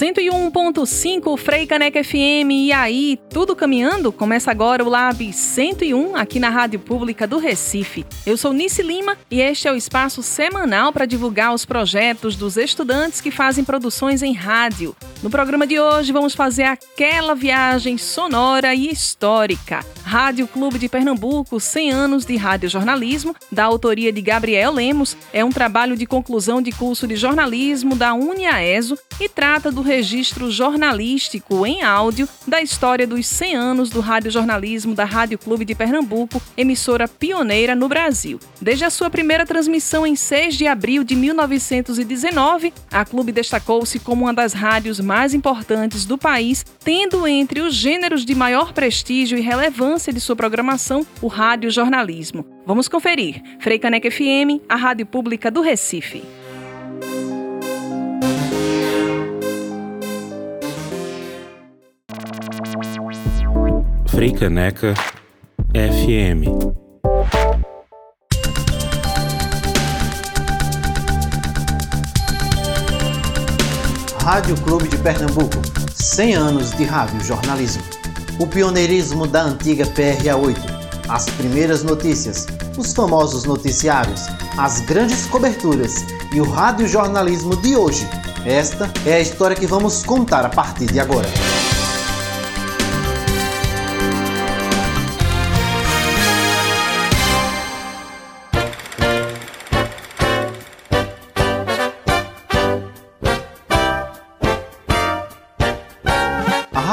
101.5 Frei Caneca FM. E aí, tudo caminhando? Começa agora o Lab 101 aqui na Rádio Pública do Recife. Eu sou Nice Lima e este é o espaço semanal para divulgar os projetos dos estudantes que fazem produções em rádio. No programa de hoje vamos fazer aquela viagem sonora e histórica. Rádio Clube de Pernambuco, 100 anos de radiojornalismo, da autoria de Gabriel Lemos, é um trabalho de conclusão de curso de jornalismo da Uniaeso e trata do registro jornalístico em áudio da história dos 100 anos do radiojornalismo da Rádio Clube de Pernambuco, emissora pioneira no Brasil. Desde a sua primeira transmissão em 6 de abril de 1919, a Clube destacou-se como uma das rádios mais importantes do país, tendo entre os gêneros de maior prestígio e relevância de sua programação o radiojornalismo. Vamos conferir. Frei Caneca FM, a rádio pública do Recife. Frei Caneca FM. Rádio Clube de Pernambuco, 100 anos de rádio jornalismo. O pioneirismo da antiga PRA8, as primeiras notícias, os famosos noticiários, as grandes coberturas e o radiojornalismo de hoje. Esta é a história que vamos contar a partir de agora.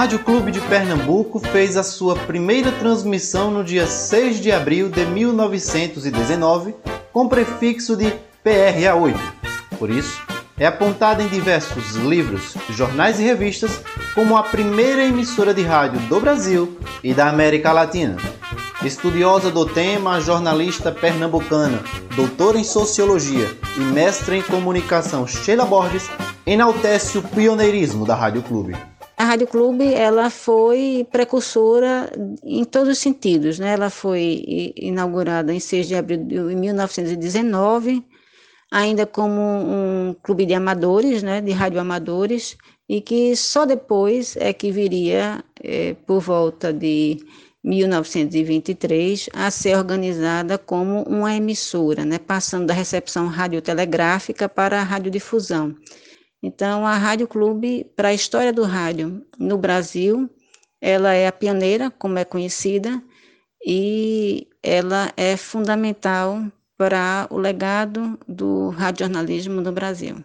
Rádio Clube de Pernambuco fez a sua primeira transmissão no dia 6 de abril de 1919 com prefixo de PRA8. Por isso, é apontada em diversos livros, jornais e revistas como a primeira emissora de rádio do Brasil e da América Latina. Estudiosa do tema, a jornalista pernambucana, doutora em sociologia e mestre em comunicação Sheila Borges enaltece o pioneirismo da Rádio Clube. A Rádio Clube ela foi precursora em todos os sentidos. Né? Ela foi inaugurada em 6 de abril de 1919, ainda como um clube de amadores, né? de radioamadores, e que só depois é que viria, é, por volta de 1923, a ser organizada como uma emissora, né? passando da recepção radiotelegráfica para a radiodifusão. Então, a Rádio Clube, para a história do rádio no Brasil, ela é a pioneira, como é conhecida, e ela é fundamental para o legado do radiojornalismo no Brasil.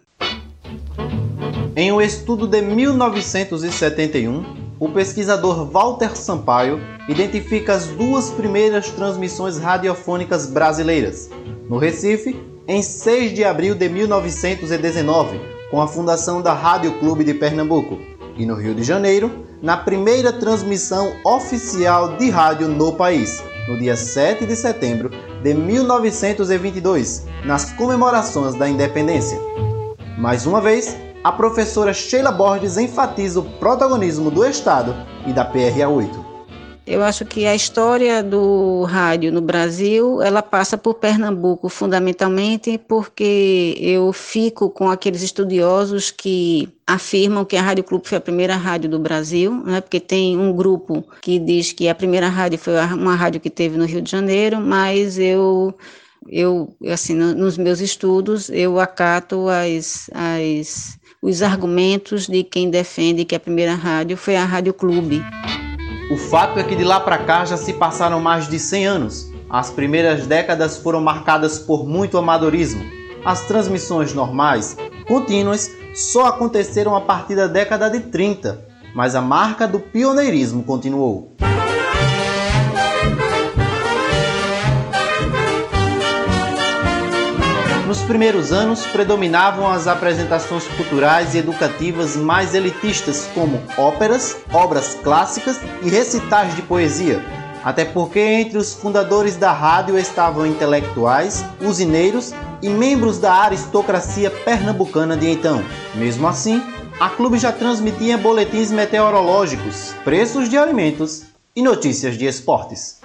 Em um estudo de 1971, o pesquisador Walter Sampaio identifica as duas primeiras transmissões radiofônicas brasileiras. No Recife, em 6 de abril de 1919, com a fundação da Rádio Clube de Pernambuco, e no Rio de Janeiro, na primeira transmissão oficial de rádio no país, no dia 7 de setembro de 1922, nas comemorações da independência. Mais uma vez, a professora Sheila Borges enfatiza o protagonismo do Estado e da PRA8. Eu acho que a história do rádio no Brasil, ela passa por Pernambuco fundamentalmente porque eu fico com aqueles estudiosos que afirmam que a Rádio Clube foi a primeira rádio do Brasil, né? porque tem um grupo que diz que a primeira rádio foi uma rádio que teve no Rio de Janeiro, mas eu eu assim nos meus estudos eu acato as, as os argumentos de quem defende que a primeira rádio foi a Rádio Clube. O fato é que de lá para cá já se passaram mais de 100 anos. As primeiras décadas foram marcadas por muito amadorismo. As transmissões normais, contínuas, só aconteceram a partir da década de 30, mas a marca do pioneirismo continuou. Nos primeiros anos, predominavam as apresentações culturais e educativas mais elitistas, como óperas, obras clássicas e recitais de poesia. Até porque entre os fundadores da rádio estavam intelectuais, usineiros e membros da aristocracia pernambucana de então. Mesmo assim, a clube já transmitia boletins meteorológicos, preços de alimentos e notícias de esportes.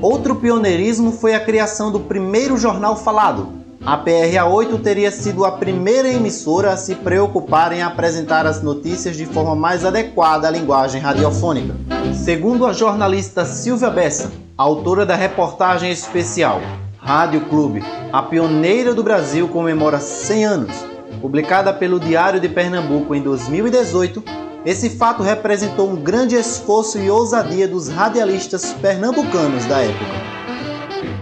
Outro pioneirismo foi a criação do primeiro jornal falado, a PRA8 teria sido a primeira emissora a se preocupar em apresentar as notícias de forma mais adequada à linguagem radiofônica. Segundo a jornalista Silvia Bessa, autora da reportagem especial Rádio Clube, a pioneira do Brasil comemora 100 anos, publicada pelo Diário de Pernambuco em 2018, esse fato representou um grande esforço e ousadia dos radialistas pernambucanos da época.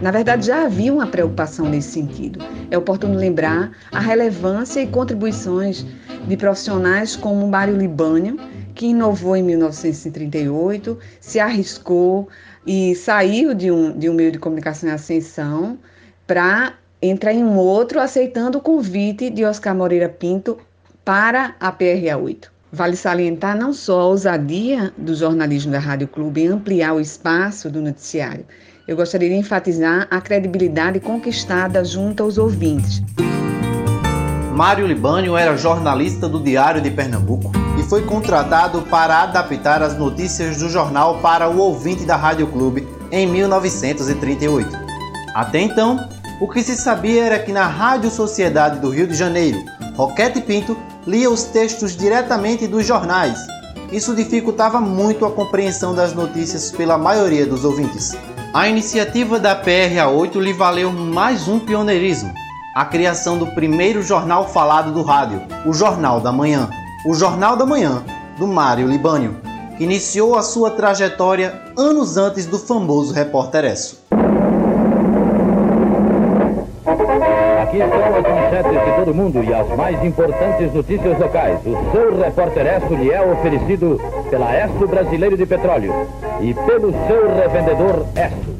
Na verdade, já havia uma preocupação nesse sentido. É oportuno lembrar a relevância e contribuições de profissionais como Mário Libânio, que inovou em 1938, se arriscou e saiu de um, de um meio de comunicação em ascensão para entrar em um outro, aceitando o convite de Oscar Moreira Pinto para a PRA 8. Vale salientar não só a ousadia do jornalismo da Rádio Clube em ampliar o espaço do noticiário, eu gostaria de enfatizar a credibilidade conquistada junto aos ouvintes. Mário Libânio era jornalista do Diário de Pernambuco e foi contratado para adaptar as notícias do jornal para o ouvinte da Rádio Clube em 1938. Até então, o que se sabia era que na Rádio Sociedade do Rio de Janeiro, Roquete Pinto lia os textos diretamente dos jornais. Isso dificultava muito a compreensão das notícias pela maioria dos ouvintes. A iniciativa da PRA8 lhe valeu mais um pioneirismo, a criação do primeiro jornal falado do rádio, o Jornal da Manhã. O Jornal da Manhã, do Mário Libânio, que iniciou a sua trajetória anos antes do famoso Repórter Esso. Aqui estão as manchetes de todo mundo e as mais importantes notícias locais. O seu Repórter Esso lhe é oferecido pela Esso Brasileiro de Petróleo e pelo seu revendedor Esso.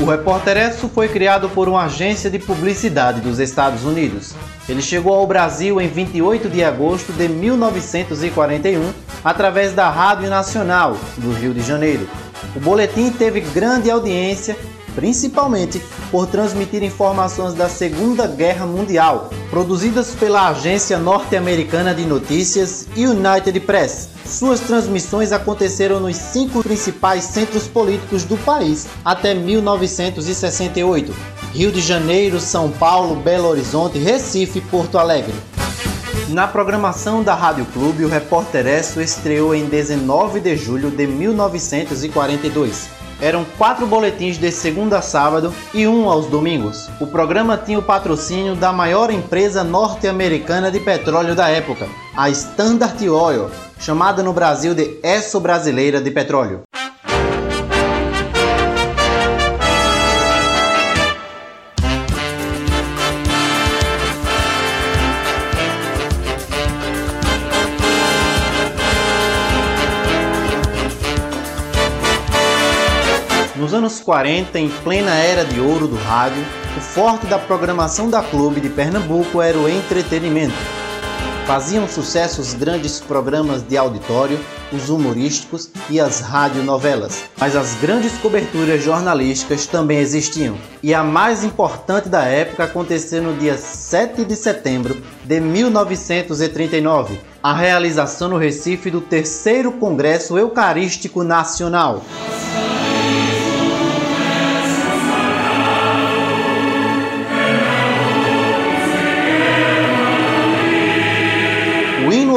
O Repórter Esso foi criado por uma agência de publicidade dos Estados Unidos. Ele chegou ao Brasil em 28 de agosto de 1941 através da Rádio Nacional do Rio de Janeiro. O boletim teve grande audiência principalmente por transmitir informações da Segunda Guerra Mundial, produzidas pela agência norte-americana de notícias United Press. Suas transmissões aconteceram nos cinco principais centros políticos do país até 1968: Rio de Janeiro, São Paulo, Belo Horizonte, Recife e Porto Alegre. Na programação da Rádio Clube, o Repórter Esso estreou em 19 de julho de 1942 eram quatro boletins de segunda a sábado e um aos domingos. O programa tinha o patrocínio da maior empresa norte-americana de petróleo da época, a Standard Oil, chamada no Brasil de Esso Brasileira de Petróleo. Anos 40, em plena era de ouro do rádio, o forte da programação da Clube de Pernambuco era o entretenimento. Faziam sucesso os grandes programas de auditório, os humorísticos e as radionovelas. Mas as grandes coberturas jornalísticas também existiam. E a mais importante da época aconteceu no dia 7 de setembro de 1939, a realização no Recife do terceiro Congresso Eucarístico Nacional.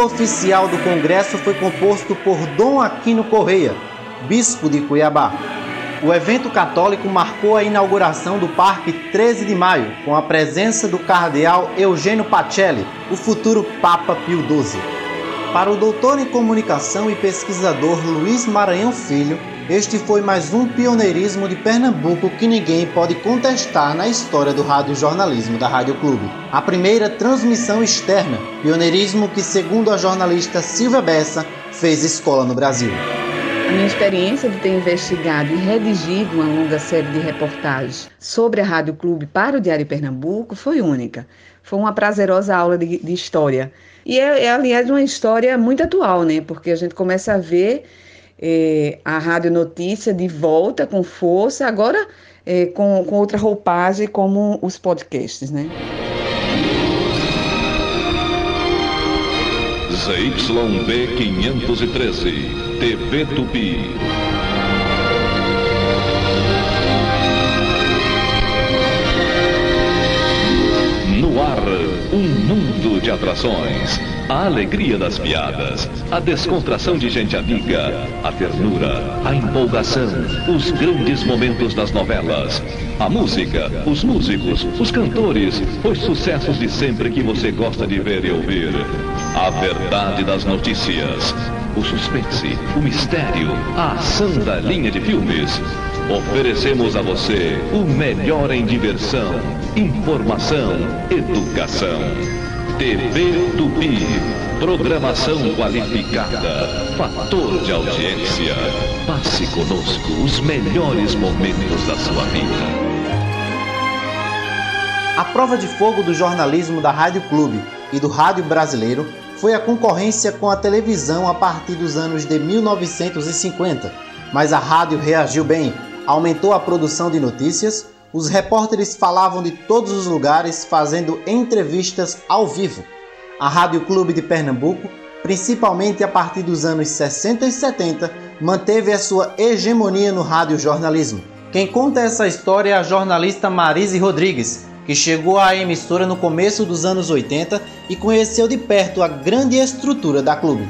Oficial do Congresso foi composto por Dom Aquino Correia, bispo de Cuiabá. O evento católico marcou a inauguração do Parque 13 de Maio, com a presença do cardeal Eugênio Pacelli, o futuro Papa Pio XII. Para o doutor em comunicação e pesquisador Luiz Maranhão Filho, este foi mais um pioneirismo de Pernambuco que ninguém pode contestar na história do radiojornalismo da Rádio Clube. A primeira transmissão externa, pioneirismo que, segundo a jornalista Silvia Bessa, fez escola no Brasil. A minha experiência de ter investigado e redigido uma longa série de reportagens sobre a Rádio Clube para o Diário Pernambuco foi única. Foi uma prazerosa aula de, de história. E é, é, aliás, uma história muito atual, né? Porque a gente começa a ver é, a Rádio Notícia de volta com força, agora é, com, com outra roupagem como os podcasts, né? ZYB 513, TV Tupi. No ar, um mundo de atrações. A alegria das piadas, a descontração de gente amiga, a ternura, a empolgação, os grandes momentos das novelas, a música, os músicos, os cantores, os sucessos de sempre que você gosta de ver e ouvir. A verdade das notícias, o suspense, o mistério, a ação da linha de filmes. Oferecemos a você o melhor em diversão, informação, educação. TV Tupi. Programação qualificada. Fator de audiência. Passe conosco os melhores momentos da sua vida. A prova de fogo do jornalismo da Rádio Clube e do Rádio Brasileiro foi a concorrência com a televisão a partir dos anos de 1950. Mas a rádio reagiu bem, aumentou a produção de notícias, os repórteres falavam de todos os lugares fazendo entrevistas ao vivo. A Rádio Clube de Pernambuco, principalmente a partir dos anos 60 e 70, manteve a sua hegemonia no radiojornalismo. Quem conta essa história é a jornalista Marise Rodrigues, que chegou à emissora no começo dos anos 80 e conheceu de perto a grande estrutura da clube.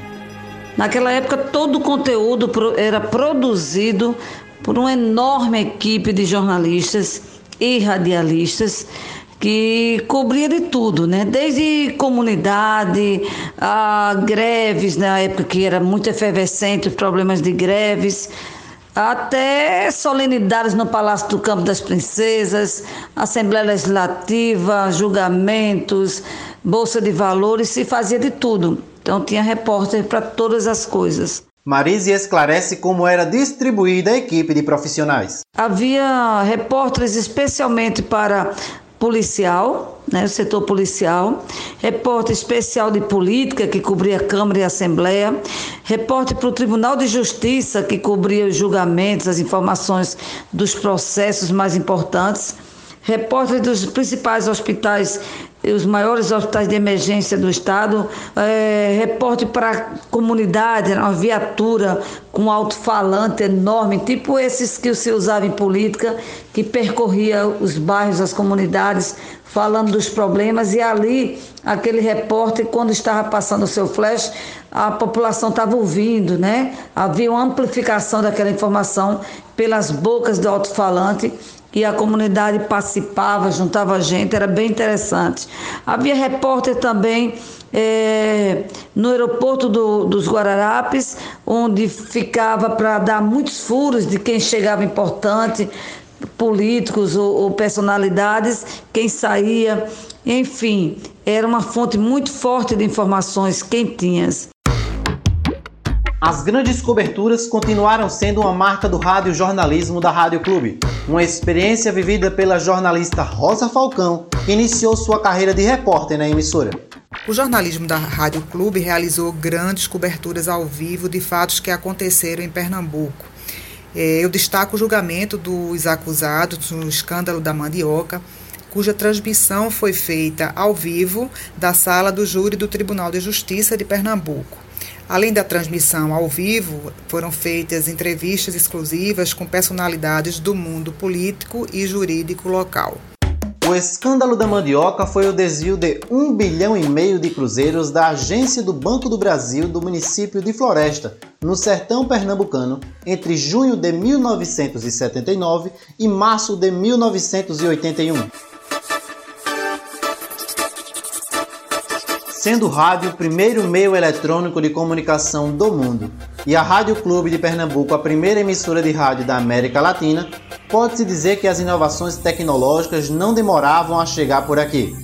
Naquela época, todo o conteúdo era produzido por uma enorme equipe de jornalistas e radialistas que cobria de tudo, né? Desde comunidade, a greves, na época que era muito efervescente, os problemas de greves, até solenidades no Palácio do Campo das Princesas, Assembleia Legislativa, julgamentos, Bolsa de Valores, se fazia de tudo. Então tinha repórter para todas as coisas. Marise esclarece como era distribuída a equipe de profissionais. Havia repórteres especialmente para policial, né, o setor policial, repórter especial de política, que cobria a Câmara e a Assembleia, repórter para o Tribunal de Justiça, que cobria os julgamentos, as informações dos processos mais importantes, repórter dos principais hospitais os maiores hospitais de emergência do estado, é, repórter para a comunidade, uma viatura com alto-falante enorme, tipo esses que se usava em política, que percorria os bairros, as comunidades, falando dos problemas, e ali, aquele repórter, quando estava passando o seu flash, a população estava ouvindo, né? Havia uma amplificação daquela informação pelas bocas do alto-falante e a comunidade participava, juntava gente, era bem interessante. Havia repórter também é, no aeroporto do, dos Guararapes, onde ficava para dar muitos furos de quem chegava importante, políticos ou, ou personalidades, quem saía, enfim, era uma fonte muito forte de informações quentinhas. As grandes coberturas continuaram sendo uma marca do rádio jornalismo da Rádio Clube, uma experiência vivida pela jornalista Rosa Falcão, que iniciou sua carreira de repórter na emissora. O jornalismo da Rádio Clube realizou grandes coberturas ao vivo de fatos que aconteceram em Pernambuco. É, eu destaco o julgamento dos acusados no escândalo da mandioca, cuja transmissão foi feita ao vivo da sala do júri do Tribunal de Justiça de Pernambuco. Além da transmissão ao vivo, foram feitas entrevistas exclusivas com personalidades do mundo político e jurídico local. O escândalo da mandioca foi o desvio de um bilhão e meio de cruzeiros da agência do Banco do Brasil do município de Floresta, no sertão pernambucano, entre junho de 1979 e março de 1981. Sendo o rádio o primeiro meio eletrônico de comunicação do mundo e a Rádio Clube de Pernambuco a primeira emissora de rádio da América Latina, pode-se dizer que as inovações tecnológicas não demoravam a chegar por aqui.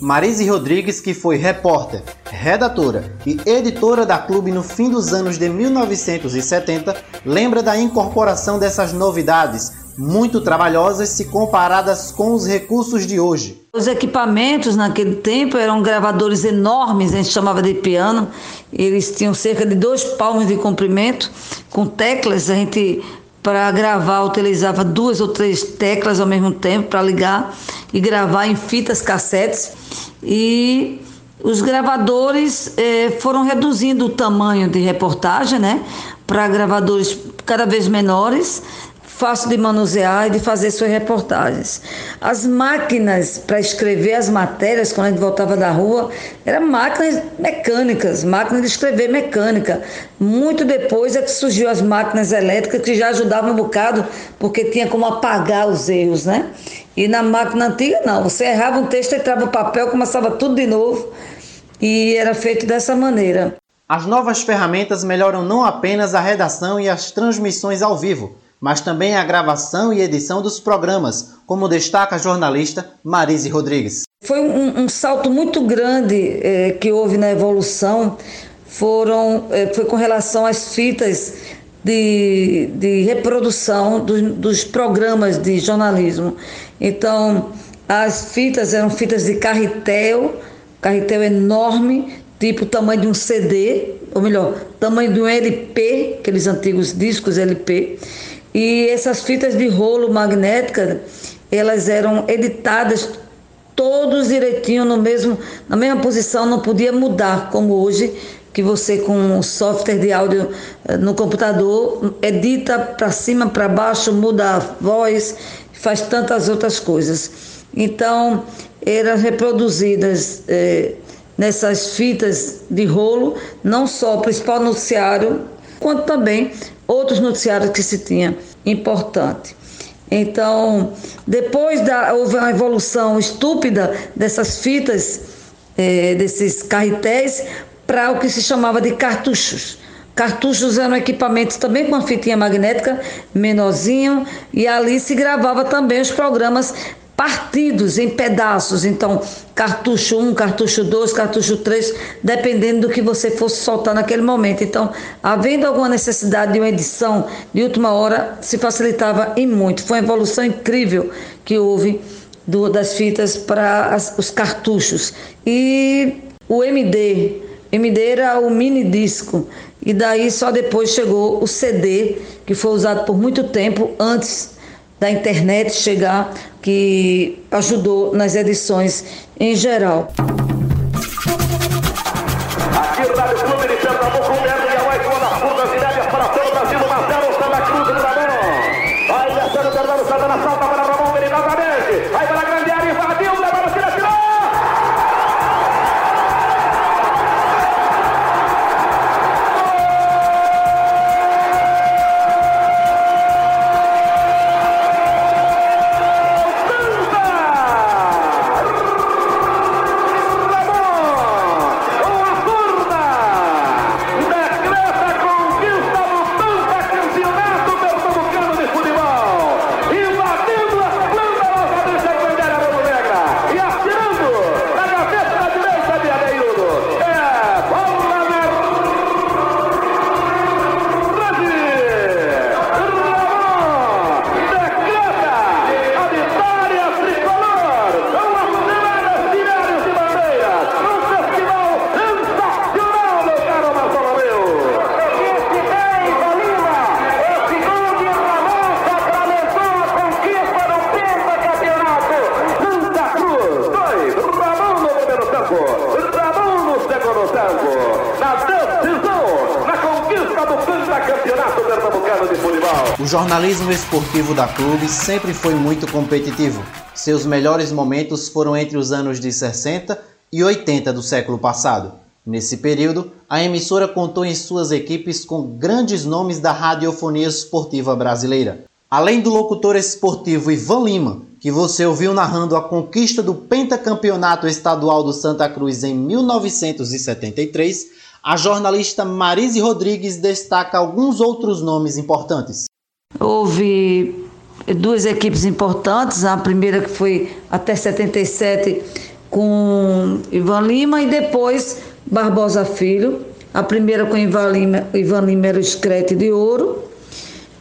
Marise Rodrigues, que foi repórter, redatora e editora da Clube no fim dos anos de 1970, lembra da incorporação dessas novidades, muito trabalhosas se comparadas com os recursos de hoje. Os equipamentos naquele tempo eram gravadores enormes, a gente chamava de piano. Eles tinham cerca de dois palmos de comprimento, com teclas. A gente, para gravar, utilizava duas ou três teclas ao mesmo tempo para ligar e gravar em fitas cassetes. E os gravadores eh, foram reduzindo o tamanho de reportagem, né, para gravadores cada vez menores fácil de manusear e de fazer suas reportagens. As máquinas para escrever as matérias, quando a gente voltava da rua, eram máquinas mecânicas, máquinas de escrever mecânica. Muito depois é que surgiu as máquinas elétricas, que já ajudavam um bocado, porque tinha como apagar os erros, né? E na máquina antiga, não. Você errava um texto, entrava o papel, começava tudo de novo. E era feito dessa maneira. As novas ferramentas melhoram não apenas a redação e as transmissões ao vivo, mas também a gravação e edição dos programas, como destaca a jornalista Marise Rodrigues. Foi um, um salto muito grande eh, que houve na evolução, foram, eh, foi com relação às fitas de, de reprodução do, dos programas de jornalismo. Então, as fitas eram fitas de carretel, carretel enorme, tipo tamanho de um CD, ou melhor, tamanho de um LP, aqueles antigos discos LP. E essas fitas de rolo magnética, elas eram editadas todos direitinho no mesmo, na mesma posição, não podia mudar, como hoje, que você com o software de áudio eh, no computador edita para cima, para baixo, muda a voz, faz tantas outras coisas. Então, eram reproduzidas eh, nessas fitas de rolo, não só o principal noticiário, quanto também outros noticiários que se tinha importante. Então, depois da, houve uma evolução estúpida dessas fitas, é, desses carretéis, para o que se chamava de cartuchos. Cartuchos eram equipamentos também com uma fitinha magnética menorzinho e ali se gravava também os programas partidos em pedaços, então cartucho 1, cartucho 2, cartucho 3, dependendo do que você fosse soltar naquele momento. Então, havendo alguma necessidade de uma edição de última hora, se facilitava e muito. Foi uma evolução incrível que houve do, das fitas para os cartuchos. E o MD, MD era o mini disco, e daí só depois chegou o CD, que foi usado por muito tempo antes da internet chegar, que ajudou nas edições em geral. Clube de jornalismo esportivo da clube sempre foi muito competitivo. Seus melhores momentos foram entre os anos de 60 e 80 do século passado. Nesse período, a emissora contou em suas equipes com grandes nomes da radiofonia esportiva brasileira. Além do locutor esportivo Ivan Lima, que você ouviu narrando a conquista do pentacampeonato estadual do Santa Cruz em 1973, a jornalista Marise Rodrigues destaca alguns outros nomes importantes. Houve duas equipes importantes, a primeira que foi até 77 com Ivan Lima e depois Barbosa Filho. A primeira com Ivan Lima, Ivan Lima era o Escrete de Ouro,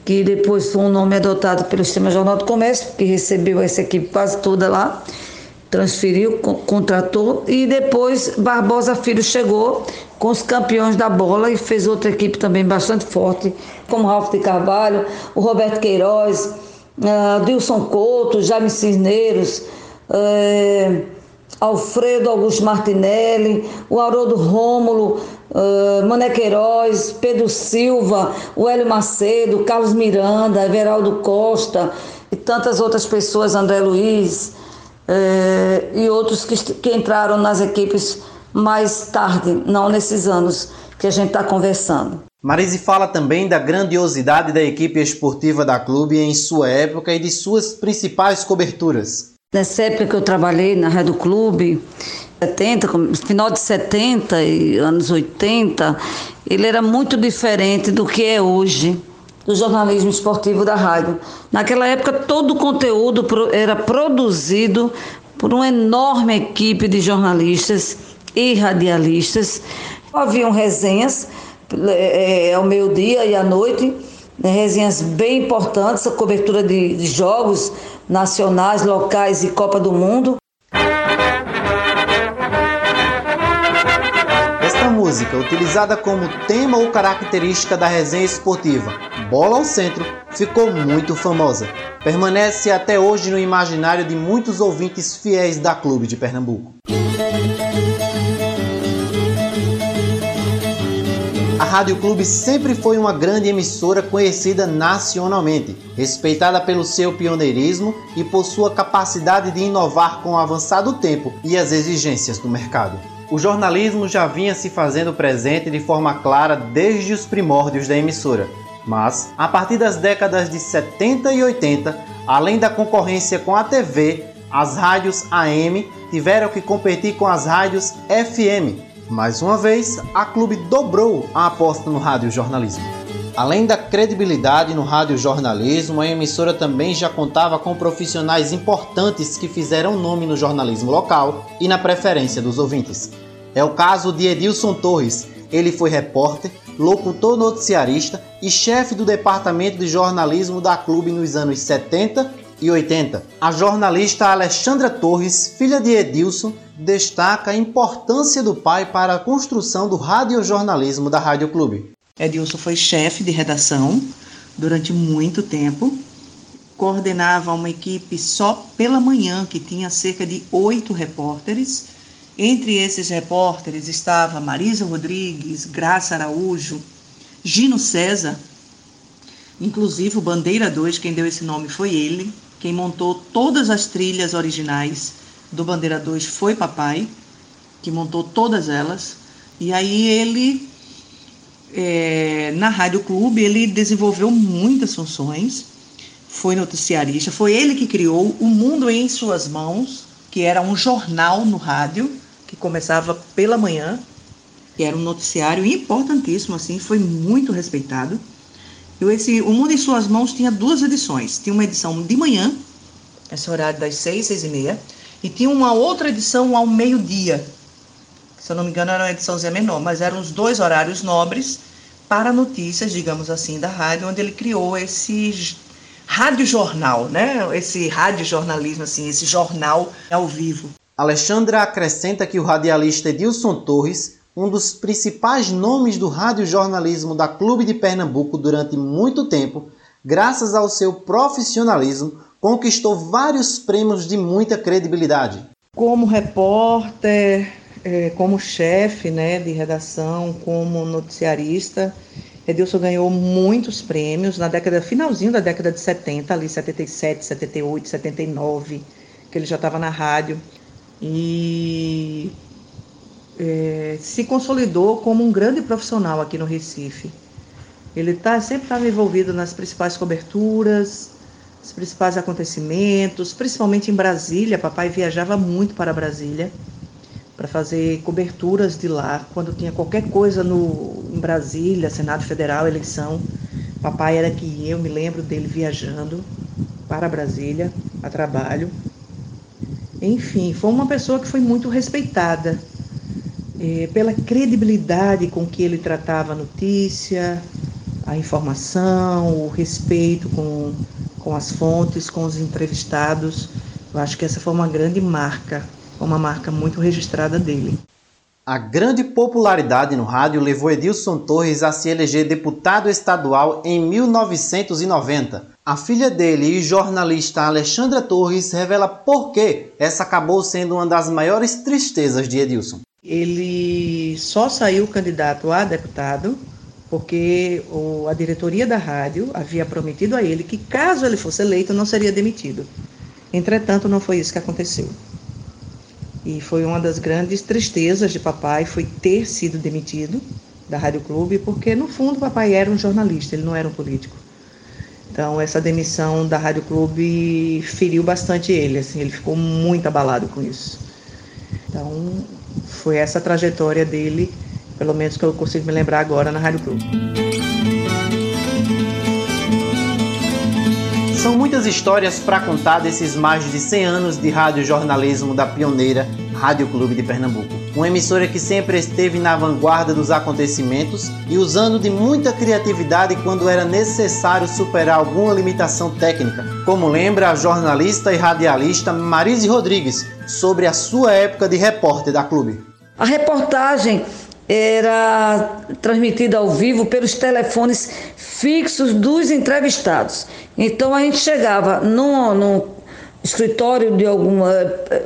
que depois foi um nome adotado pelo Sistema Jornal do Comércio, que recebeu essa equipe quase toda lá transferiu, contratou e depois Barbosa Filho chegou com os campeões da bola e fez outra equipe também bastante forte, como Ralf de Carvalho, o Roberto Queiroz, uh, Dilson Couto, Jaime Cisneiros, uh, Alfredo Augusto Martinelli, o Haroldo Rômulo, uh, Mané Queiroz, Pedro Silva, o Hélio Macedo, Carlos Miranda, Everaldo Costa e tantas outras pessoas, André Luiz, uh, e outros que, que entraram nas equipes mais tarde, não nesses anos que a gente está conversando. Marise fala também da grandiosidade da equipe esportiva da clube em sua época e de suas principais coberturas. Nessa época que eu trabalhei na Rádio Clube, 70, final de 70 e anos 80, ele era muito diferente do que é hoje do jornalismo esportivo da rádio. Naquela época, todo o conteúdo era produzido por uma enorme equipe de jornalistas e radialistas. Haviam resenhas é, ao meio-dia e à noite, né, resenhas bem importantes, a cobertura de, de jogos nacionais, locais e Copa do Mundo. Música, utilizada como tema ou característica da resenha esportiva Bola ao Centro, ficou muito famosa. Permanece até hoje no imaginário de muitos ouvintes fiéis da Clube de Pernambuco. A Rádio Clube sempre foi uma grande emissora conhecida nacionalmente, respeitada pelo seu pioneirismo e por sua capacidade de inovar com o avançar do tempo e as exigências do mercado. O jornalismo já vinha se fazendo presente de forma clara desde os primórdios da emissora, mas a partir das décadas de 70 e 80, além da concorrência com a TV, as rádios AM tiveram que competir com as rádios FM, mais uma vez, a clube dobrou a aposta no radiojornalismo. Além da credibilidade no radiojornalismo, a emissora também já contava com profissionais importantes que fizeram nome no jornalismo local e na preferência dos ouvintes. É o caso de Edilson Torres. Ele foi repórter, locutor noticiarista e chefe do departamento de jornalismo da clube nos anos 70 e 80. A jornalista Alexandra Torres, filha de Edilson, destaca a importância do pai para a construção do radiojornalismo da Rádio Clube. Edilson foi chefe de redação durante muito tempo, coordenava uma equipe só pela manhã, que tinha cerca de oito repórteres. Entre esses repórteres estava Marisa Rodrigues, Graça Araújo, Gino César, inclusive o Bandeira 2, quem deu esse nome foi ele, quem montou todas as trilhas originais do Bandeira 2 foi papai, que montou todas elas. E aí ele, é, na Rádio Clube, ele desenvolveu muitas funções. Foi noticiarista, foi ele que criou O Mundo em Suas Mãos, que era um jornal no rádio, que começava pela manhã, que era um noticiário importantíssimo, assim, foi muito respeitado. Eu, esse, o Mundo em Suas Mãos tinha duas edições. Tinha uma edição de manhã, esse horário das seis, seis e meia, e tinha uma outra edição ao meio-dia. Se eu não me engano, era uma ediçãozinha menor, mas eram os dois horários nobres para notícias, digamos assim, da rádio, onde ele criou esse rádio-jornal, né? Esse rádio-jornalismo, assim, esse jornal ao vivo. Alexandra acrescenta que o radialista Edilson Torres um dos principais nomes do radiojornalismo da Clube de Pernambuco durante muito tempo, graças ao seu profissionalismo, conquistou vários prêmios de muita credibilidade. Como repórter, é, como chefe né, de redação, como noticiarista, Edilson ganhou muitos prêmios na década, finalzinho da década de 70, ali 77, 78, 79, que ele já estava na rádio. E é, se consolidou como um grande profissional aqui no Recife. Ele tá, sempre estava envolvido nas principais coberturas, os principais acontecimentos, principalmente em Brasília. Papai viajava muito para Brasília para fazer coberturas de lá. Quando tinha qualquer coisa no, em Brasília, Senado Federal, eleição, papai era que. Eu me lembro dele viajando para Brasília a trabalho. Enfim, foi uma pessoa que foi muito respeitada é, pela credibilidade com que ele tratava a notícia, a informação, o respeito com, com as fontes, com os entrevistados. Eu acho que essa foi uma grande marca, uma marca muito registrada dele. A grande popularidade no rádio levou Edilson Torres a se eleger deputado estadual em 1990. A filha dele e jornalista Alexandra Torres revela por que essa acabou sendo uma das maiores tristezas de Edilson. Ele só saiu candidato a deputado porque a diretoria da rádio havia prometido a ele que, caso ele fosse eleito, não seria demitido. Entretanto, não foi isso que aconteceu. E foi uma das grandes tristezas de papai foi ter sido demitido da Rádio Clube, porque no fundo papai era um jornalista, ele não era um político. Então essa demissão da Rádio Clube feriu bastante ele, assim, ele ficou muito abalado com isso. Então foi essa trajetória dele, pelo menos que eu consigo me lembrar agora na Rádio Clube. São muitas histórias para contar desses mais de 100 anos de rádio jornalismo da pioneira Rádio Clube de Pernambuco. Uma emissora que sempre esteve na vanguarda dos acontecimentos e usando de muita criatividade quando era necessário superar alguma limitação técnica, como lembra a jornalista e radialista Marise Rodrigues sobre a sua época de repórter da Clube. A reportagem era transmitida ao vivo pelos telefones fixos dos entrevistados. Então a gente chegava no, no escritório de alguma.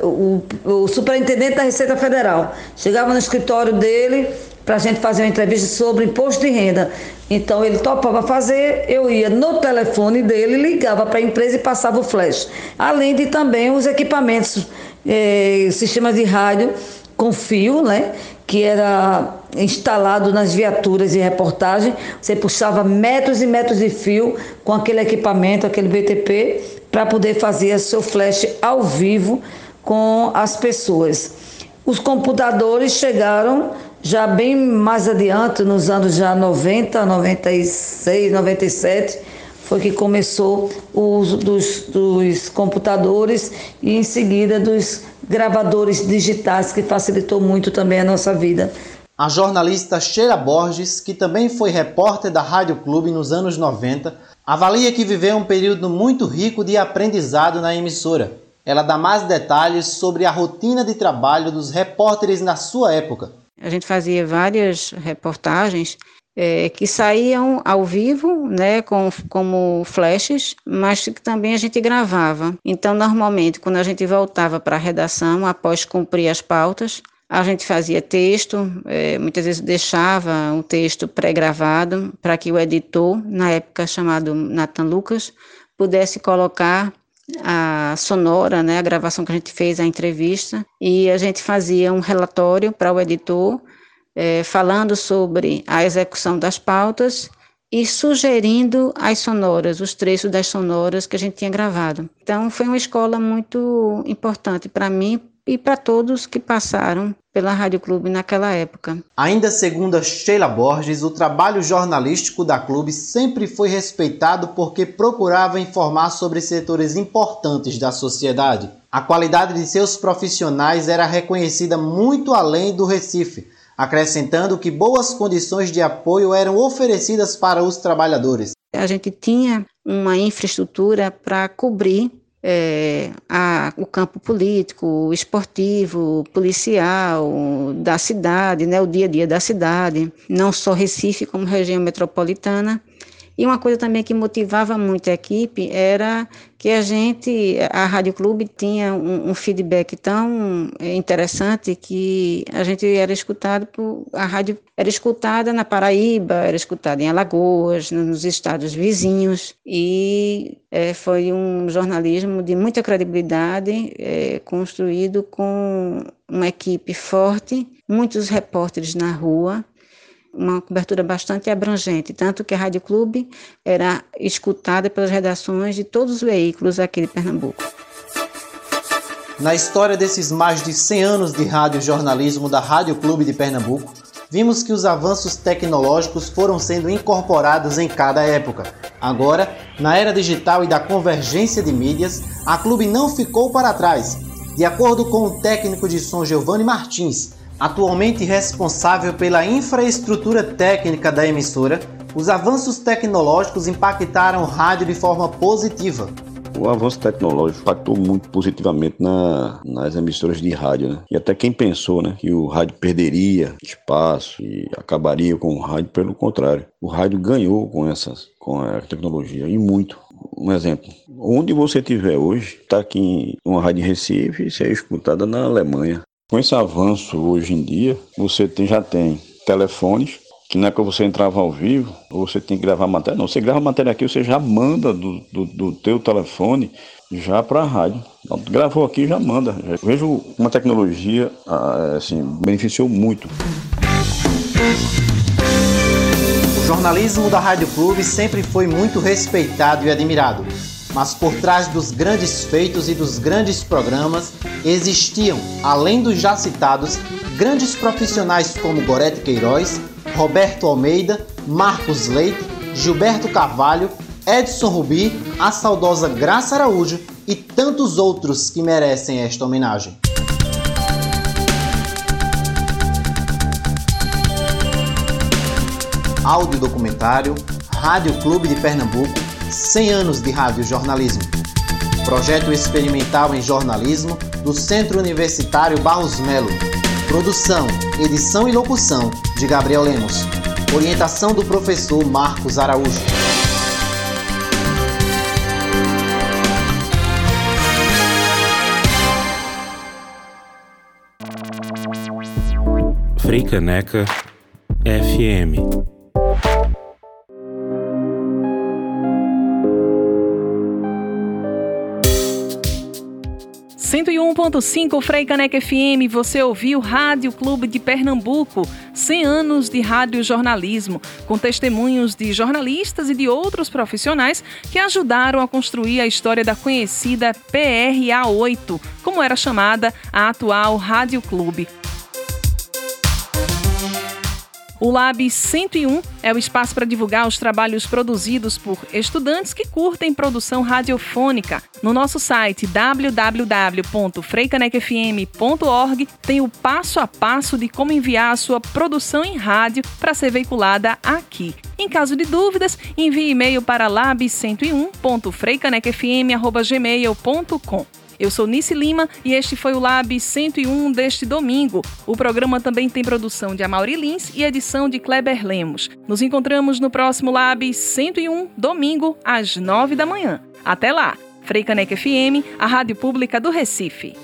O, o, superintendente da Receita Federal chegava no escritório dele para a gente fazer uma entrevista sobre imposto de renda. Então ele topava fazer, eu ia no telefone dele, ligava para a empresa e passava o flash. Além de também os equipamentos, eh, sistemas de rádio com fio, né? que era instalado nas viaturas de reportagem. Você puxava metros e metros de fio com aquele equipamento, aquele BTP, para poder fazer seu flash ao vivo com as pessoas. Os computadores chegaram já bem mais adiante, nos anos já 90, 96, 97, foi que começou o uso dos, dos computadores e em seguida dos gravadores digitais, que facilitou muito também a nossa vida. A jornalista Sheila Borges, que também foi repórter da Rádio Clube nos anos 90, avalia que viveu um período muito rico de aprendizado na emissora. Ela dá mais detalhes sobre a rotina de trabalho dos repórteres na sua época. A gente fazia várias reportagens é, que saíam ao vivo, né, com, como flashes, mas que também a gente gravava. Então, normalmente, quando a gente voltava para a redação, após cumprir as pautas, a gente fazia texto, é, muitas vezes deixava um texto pré-gravado para que o editor, na época chamado Nathan Lucas, pudesse colocar a sonora, né, a gravação que a gente fez, a entrevista, e a gente fazia um relatório para o editor é, falando sobre a execução das pautas e sugerindo as sonoras, os trechos das sonoras que a gente tinha gravado. Então, foi uma escola muito importante para mim e para todos que passaram pela Rádio Clube naquela época. Ainda segundo a Sheila Borges, o trabalho jornalístico da Clube sempre foi respeitado porque procurava informar sobre setores importantes da sociedade. A qualidade de seus profissionais era reconhecida muito além do Recife, acrescentando que boas condições de apoio eram oferecidas para os trabalhadores. A gente tinha uma infraestrutura para cobrir é, a, o campo político, esportivo, policial da cidade, né, o dia a dia da cidade, não só Recife como região metropolitana. E uma coisa também que motivava muito a equipe era que a gente, a Rádio Clube tinha um, um, feedback tão interessante que a gente era escutado por, a rádio era escutada na Paraíba, era escutada em Alagoas, nos estados vizinhos. E é, foi um jornalismo de muita credibilidade, é, construído com uma equipe forte, muitos repórteres na rua uma cobertura bastante abrangente, tanto que a Rádio Clube era escutada pelas redações de todos os veículos aqui de Pernambuco. Na história desses mais de 100 anos de rádio jornalismo da Rádio Clube de Pernambuco, vimos que os avanços tecnológicos foram sendo incorporados em cada época. Agora, na era digital e da convergência de mídias, a Clube não ficou para trás. De acordo com o técnico de som Giovanni Martins, Atualmente responsável pela infraestrutura técnica da emissora, os avanços tecnológicos impactaram o rádio de forma positiva. O avanço tecnológico impactou muito positivamente na, nas emissoras de rádio, né? E até quem pensou, né, que o rádio perderia espaço e acabaria com o rádio, pelo contrário. O rádio ganhou com essas, com a tecnologia e muito. Um exemplo, onde você estiver hoje, está aqui em uma rádio em Recife e é escutada na Alemanha. Com esse avanço hoje em dia, você tem, já tem telefones que não é que você entrava ao vivo, ou você tem que gravar matéria. Não, você grava matéria aqui, você já manda do, do, do teu telefone já para a rádio. Gravou aqui, já manda. Vejo uma tecnologia, ah, assim, beneficiou muito. O jornalismo da Rádio Clube sempre foi muito respeitado e admirado. Mas por trás dos grandes feitos e dos grandes programas existiam, além dos já citados, grandes profissionais como Gorete Queiroz, Roberto Almeida, Marcos Leite, Gilberto Carvalho, Edson Rubi, a saudosa Graça Araújo e tantos outros que merecem esta homenagem. Áudio documentário Rádio Clube de Pernambuco 100 anos de rádio jornalismo. Projeto experimental em jornalismo do Centro Universitário Barros Melo. Produção, edição e locução de Gabriel Lemos. Orientação do professor Marcos Araújo. Freicaneca FM 101.5 Frei Caneca FM, você ouviu Rádio Clube de Pernambuco, 100 anos de rádio jornalismo, com testemunhos de jornalistas e de outros profissionais que ajudaram a construir a história da conhecida PRA8, como era chamada a atual Rádio Clube. O Lab 101 é o espaço para divulgar os trabalhos produzidos por estudantes que curtem produção radiofônica. No nosso site www.freicanecfm.org tem o passo a passo de como enviar a sua produção em rádio para ser veiculada aqui. Em caso de dúvidas, envie e-mail para lab101.freicanecfm.gmail.com. Eu sou Nice Lima e este foi o Lab 101 deste domingo. O programa também tem produção de Amaury Lins e edição de Kleber Lemos. Nos encontramos no próximo Lab 101, domingo, às 9 da manhã. Até lá! Freicaneca FM, a rádio pública do Recife.